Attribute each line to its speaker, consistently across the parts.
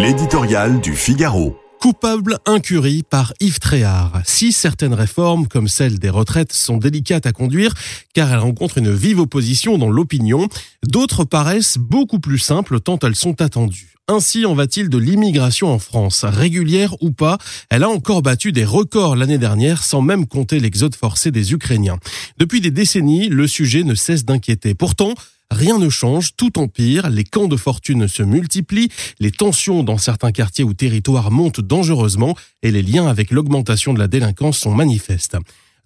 Speaker 1: L'éditorial du Figaro.
Speaker 2: Coupable incurie par Yves Tréhard. Si certaines réformes, comme celle des retraites, sont délicates à conduire, car elles rencontrent une vive opposition dans l'opinion, d'autres paraissent beaucoup plus simples tant elles sont attendues. Ainsi en va-t-il de l'immigration en France, régulière ou pas, elle a encore battu des records l'année dernière sans même compter l'exode forcé des Ukrainiens. Depuis des décennies, le sujet ne cesse d'inquiéter. Pourtant, Rien ne change, tout empire, les camps de fortune se multiplient, les tensions dans certains quartiers ou territoires montent dangereusement et les liens avec l'augmentation de la délinquance sont manifestes.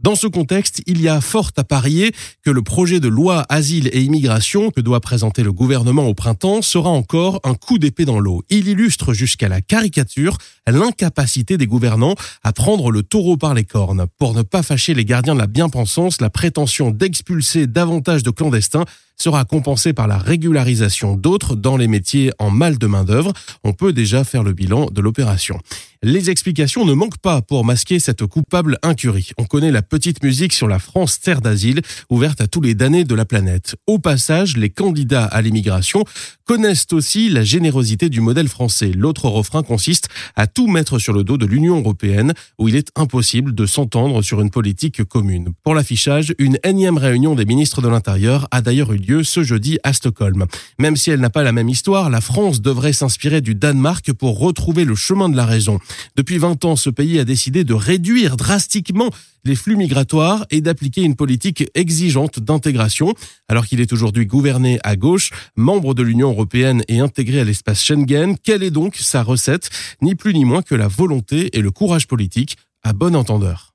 Speaker 2: Dans ce contexte, il y a fort à parier que le projet de loi Asile et Immigration que doit présenter le gouvernement au printemps sera encore un coup d'épée dans l'eau. Il illustre jusqu'à la caricature l'incapacité des gouvernants à prendre le taureau par les cornes. Pour ne pas fâcher les gardiens de la bien-pensance, la prétention d'expulser davantage de clandestins sera compensée par la régularisation d'autres dans les métiers en mal de main-d'œuvre. On peut déjà faire le bilan de l'opération. Les explications ne manquent pas pour masquer cette coupable incurie. Petite musique sur la France terre d'asile, ouverte à tous les damnés de la planète. Au passage, les candidats à l'immigration connaissent aussi la générosité du modèle français. L'autre refrain consiste à tout mettre sur le dos de l'Union européenne, où il est impossible de s'entendre sur une politique commune. Pour l'affichage, une énième réunion des ministres de l'Intérieur a d'ailleurs eu lieu ce jeudi à Stockholm. Même si elle n'a pas la même histoire, la France devrait s'inspirer du Danemark pour retrouver le chemin de la raison. Depuis 20 ans, ce pays a décidé de réduire drastiquement les flux et d'appliquer une politique exigeante d'intégration. Alors qu'il est aujourd'hui gouverné à gauche, membre de l'Union européenne et intégré à l'espace Schengen, quelle est donc sa recette? Ni plus ni moins que la volonté et le courage politique à bon entendeur.